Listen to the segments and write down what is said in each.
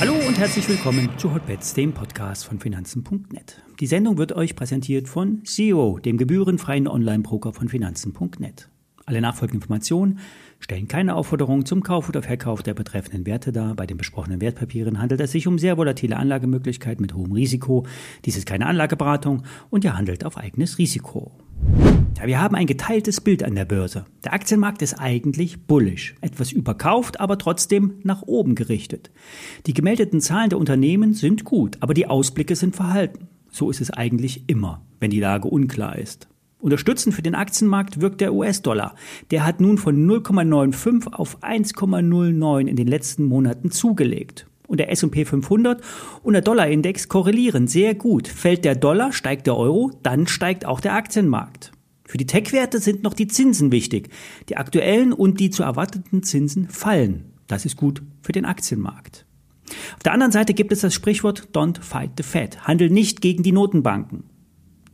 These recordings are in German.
Hallo und herzlich willkommen zu Hotbets, dem Podcast von Finanzen.net. Die Sendung wird euch präsentiert von Zero, dem gebührenfreien Online-Broker von Finanzen.net. Alle nachfolgenden Informationen stellen keine Aufforderung zum Kauf oder Verkauf der betreffenden Werte dar. Bei den besprochenen Wertpapieren handelt es sich um sehr volatile Anlagemöglichkeiten mit hohem Risiko. Dies ist keine Anlageberatung und ihr handelt auf eigenes Risiko. Ja, wir haben ein geteiltes Bild an der Börse. Der Aktienmarkt ist eigentlich bullish, etwas überkauft, aber trotzdem nach oben gerichtet. Die gemeldeten Zahlen der Unternehmen sind gut, aber die Ausblicke sind verhalten. So ist es eigentlich immer, wenn die Lage unklar ist. Unterstützend für den Aktienmarkt wirkt der US-Dollar. Der hat nun von 0,95 auf 1,09 in den letzten Monaten zugelegt. Und der S&P 500 und der Dollarindex korrelieren sehr gut. Fällt der Dollar, steigt der Euro, dann steigt auch der Aktienmarkt. Für die Tech-Werte sind noch die Zinsen wichtig. Die aktuellen und die zu erwarteten Zinsen fallen. Das ist gut für den Aktienmarkt. Auf der anderen Seite gibt es das Sprichwort Don't fight the Fed. Handel nicht gegen die Notenbanken.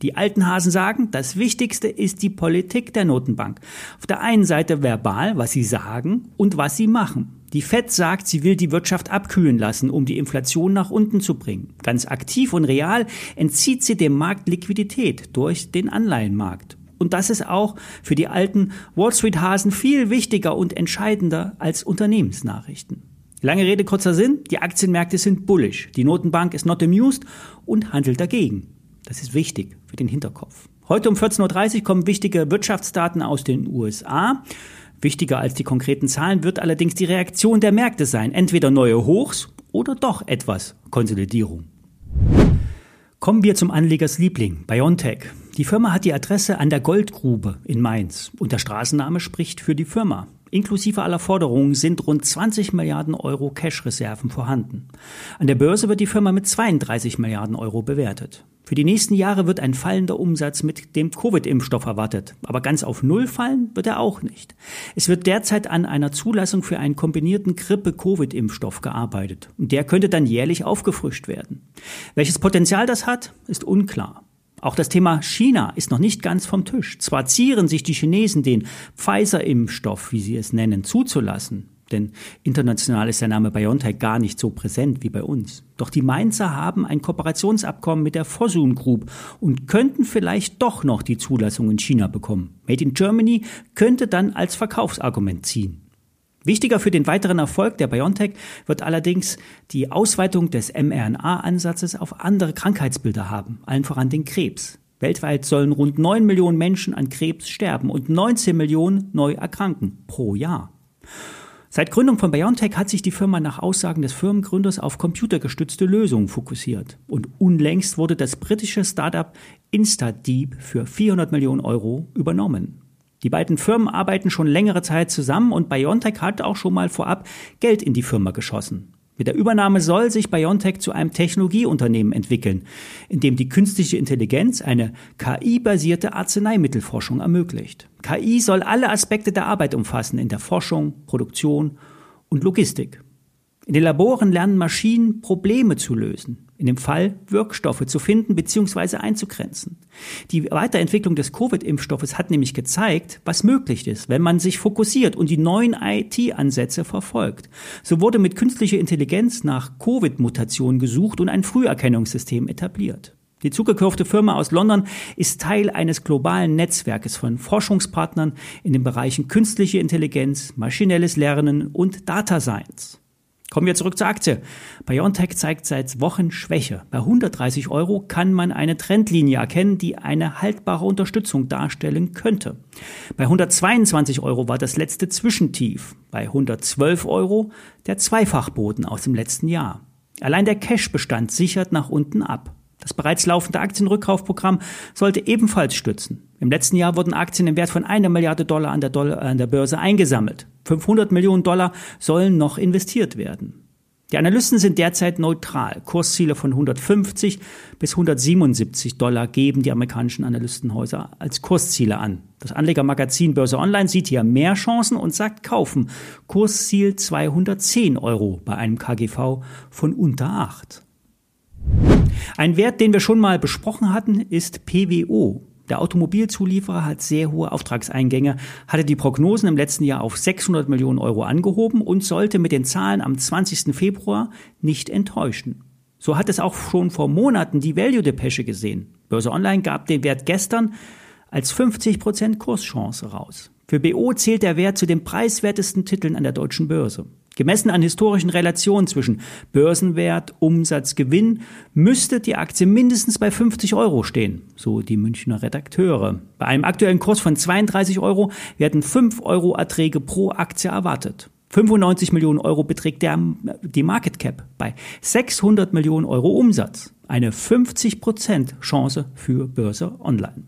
Die alten Hasen sagen, das Wichtigste ist die Politik der Notenbank. Auf der einen Seite verbal, was sie sagen und was sie machen. Die Fed sagt, sie will die Wirtschaft abkühlen lassen, um die Inflation nach unten zu bringen. Ganz aktiv und real entzieht sie dem Markt Liquidität durch den Anleihenmarkt. Und das ist auch für die alten Wall Street Hasen viel wichtiger und entscheidender als Unternehmensnachrichten. Lange Rede, kurzer Sinn. Die Aktienmärkte sind bullish. Die Notenbank ist not amused und handelt dagegen. Das ist wichtig für den Hinterkopf. Heute um 14.30 Uhr kommen wichtige Wirtschaftsdaten aus den USA. Wichtiger als die konkreten Zahlen wird allerdings die Reaktion der Märkte sein. Entweder neue Hochs oder doch etwas Konsolidierung. Kommen wir zum Anlegers Liebling, BioNTech. Die Firma hat die Adresse an der Goldgrube in Mainz und der Straßenname spricht für die Firma. Inklusive aller Forderungen sind rund 20 Milliarden Euro Cash-Reserven vorhanden. An der Börse wird die Firma mit 32 Milliarden Euro bewertet. Für die nächsten Jahre wird ein fallender Umsatz mit dem Covid-Impfstoff erwartet. Aber ganz auf Null fallen wird er auch nicht. Es wird derzeit an einer Zulassung für einen kombinierten Grippe-Covid-Impfstoff gearbeitet. Und der könnte dann jährlich aufgefrischt werden. Welches Potenzial das hat, ist unklar. Auch das Thema China ist noch nicht ganz vom Tisch. Zwar zieren sich die Chinesen den Pfizer-Impfstoff, wie sie es nennen, zuzulassen. Denn international ist der Name BioNTech gar nicht so präsent wie bei uns. Doch die Mainzer haben ein Kooperationsabkommen mit der Fosun Group und könnten vielleicht doch noch die Zulassung in China bekommen. Made in Germany könnte dann als Verkaufsargument ziehen. Wichtiger für den weiteren Erfolg der BioNTech wird allerdings die Ausweitung des mRNA-Ansatzes auf andere Krankheitsbilder haben, allen voran den Krebs. Weltweit sollen rund 9 Millionen Menschen an Krebs sterben und 19 Millionen neu erkranken pro Jahr. Seit Gründung von BioNTech hat sich die Firma nach Aussagen des Firmengründers auf computergestützte Lösungen fokussiert. Und unlängst wurde das britische Startup InstaDeep für 400 Millionen Euro übernommen. Die beiden Firmen arbeiten schon längere Zeit zusammen und BioNTech hat auch schon mal vorab Geld in die Firma geschossen. Mit der Übernahme soll sich BioNTech zu einem Technologieunternehmen entwickeln, in dem die künstliche Intelligenz eine KI-basierte Arzneimittelforschung ermöglicht. KI soll alle Aspekte der Arbeit umfassen in der Forschung, Produktion und Logistik. In den Laboren lernen Maschinen Probleme zu lösen in dem Fall Wirkstoffe zu finden bzw. einzugrenzen. Die Weiterentwicklung des Covid-Impfstoffes hat nämlich gezeigt, was möglich ist, wenn man sich fokussiert und die neuen IT-Ansätze verfolgt. So wurde mit künstlicher Intelligenz nach Covid-Mutationen gesucht und ein Früherkennungssystem etabliert. Die zugekaufte Firma aus London ist Teil eines globalen Netzwerkes von Forschungspartnern in den Bereichen künstliche Intelligenz, maschinelles Lernen und Data Science. Kommen wir zurück zur Aktie. BioNTech zeigt seit Wochen Schwäche. Bei 130 Euro kann man eine Trendlinie erkennen, die eine haltbare Unterstützung darstellen könnte. Bei 122 Euro war das letzte Zwischentief. Bei 112 Euro der Zweifachboden aus dem letzten Jahr. Allein der Cashbestand sichert nach unten ab. Das bereits laufende Aktienrückkaufprogramm sollte ebenfalls stützen. Im letzten Jahr wurden Aktien im Wert von einer Milliarde Dollar an der, Dollar, an der Börse eingesammelt. 500 Millionen Dollar sollen noch investiert werden. Die Analysten sind derzeit neutral. Kursziele von 150 bis 177 Dollar geben die amerikanischen Analystenhäuser als Kursziele an. Das Anlegermagazin Börse Online sieht hier mehr Chancen und sagt kaufen. Kursziel 210 Euro bei einem KGV von unter 8. Ein Wert, den wir schon mal besprochen hatten, ist PWO. Der Automobilzulieferer hat sehr hohe Auftragseingänge, hatte die Prognosen im letzten Jahr auf 600 Millionen Euro angehoben und sollte mit den Zahlen am 20. Februar nicht enttäuschen. So hat es auch schon vor Monaten die Value-Depesche gesehen. Börse Online gab den Wert gestern als 50% Kurschance raus. Für BO zählt der Wert zu den preiswertesten Titeln an der deutschen Börse. Gemessen an historischen Relationen zwischen Börsenwert, Umsatz, Gewinn müsste die Aktie mindestens bei 50 Euro stehen, so die Münchner Redakteure. Bei einem aktuellen Kurs von 32 Euro werden 5 Euro Erträge pro Aktie erwartet. 95 Millionen Euro beträgt der, die Market Cap bei 600 Millionen Euro Umsatz. Eine 50% Chance für Börse Online.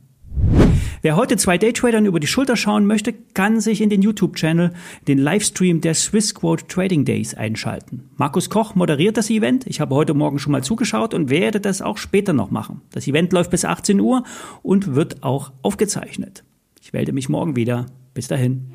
Wer heute zwei Daytradern über die Schulter schauen möchte, kann sich in den YouTube-Channel, den Livestream der Swissquote Trading Days einschalten. Markus Koch moderiert das Event. Ich habe heute Morgen schon mal zugeschaut und werde das auch später noch machen. Das Event läuft bis 18 Uhr und wird auch aufgezeichnet. Ich melde mich morgen wieder. Bis dahin.